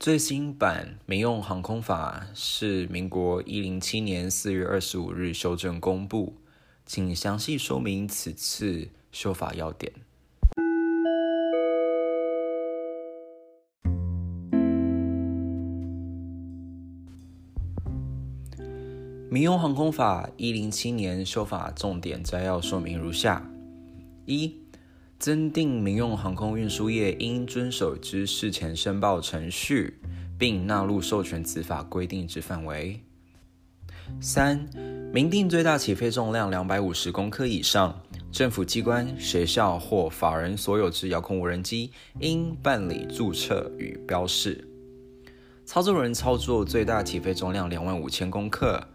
最新版民用航空法是民国一零七年四月二十五日修正公布，请详细说明此次修法要点。民用航空法一零七年修法重点摘要说明如下：一增订民用航空运输业应遵守之事前申报程序，并纳入授权此法规定之范围。三、明定最大起飞重量两百五十公克以上，政府机关、学校或法人所有之遥控无人机，应办理注册与标示。操作人操作最大起飞重量两万五千公克，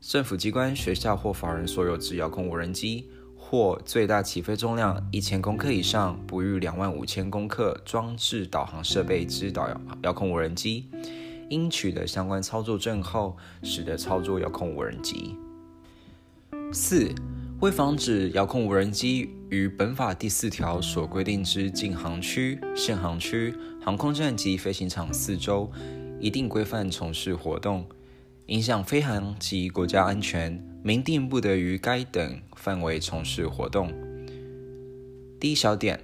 政府机关、学校或法人所有之遥控无人机。或最大起飞重量一千公克以上，不逾两万五千公克，装置导航设备之导遥控无人机，应取得相关操作证后，使得操作遥控无人机。四、为防止遥控无人机于本法第四条所规定之禁航区、限航区、航空站及飞行场四周一定规范从事活动，影响飞航及国家安全。明定不得于该等范围从事活动。第一小点，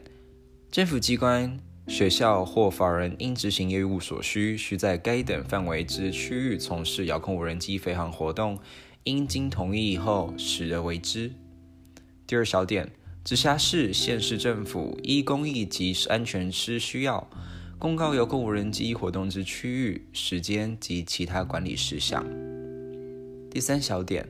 政府机关、学校或法人因执行业务所需，需在该等范围之区域从事遥控无人机飞航活动，应经同意后，始得为之。第二小点，直辖市、县市政府依公益及安全之需要，公告遥控无人机活动之区域、时间及其他管理事项。第三小点。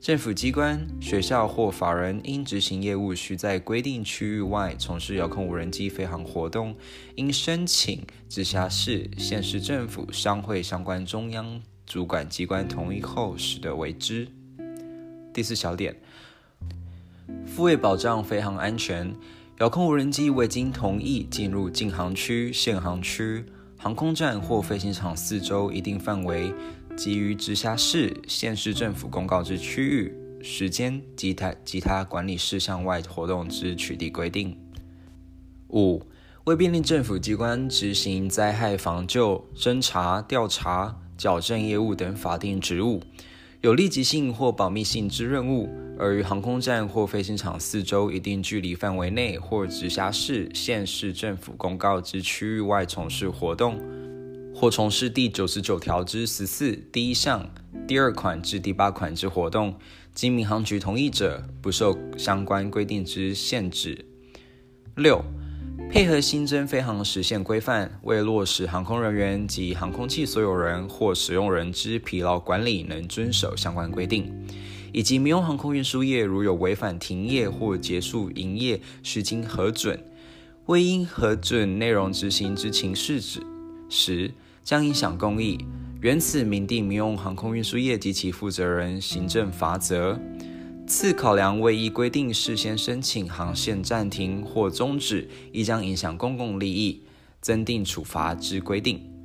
政府机关、学校或法人因执行业务需在规定区域外从事遥控无人机飞行活动，应申请直辖市、县市政府、商会相关中央主管机关同意后，始得为之。第四小点，附为保障飞行安全，遥控无人机未经同意进入禁航区、限航区、航空站或飞行场四周一定范围。基于直辖市、县市政府公告之区域、时间及他其他管理事项外活动之取缔规定。五、为便利政府机关执行灾害防救、侦查、调查、矫正业务等法定职务，有立即性或保密性之任务，而于航空站或飞行场四周一定距离范围内，或直辖市、县市政府公告之区域外从事活动。或从事第九十九条之十四第一项第二款至第八款之活动，经民航局同意者，不受相关规定之限制。六、配合新增飞航实现规范，为落实航空人员及航空器所有人或使用人之疲劳管理，能遵守相关规定，以及民用航空运输业如有违反停业或结束营业，需经核准，未因核准内容执行之情事时，将影响公益，原此明定民用航空运输业及其负责人行政罚则。次考量未依规定事先申请航线暂停或终止，亦将影响公共利益，增订处罚之规定。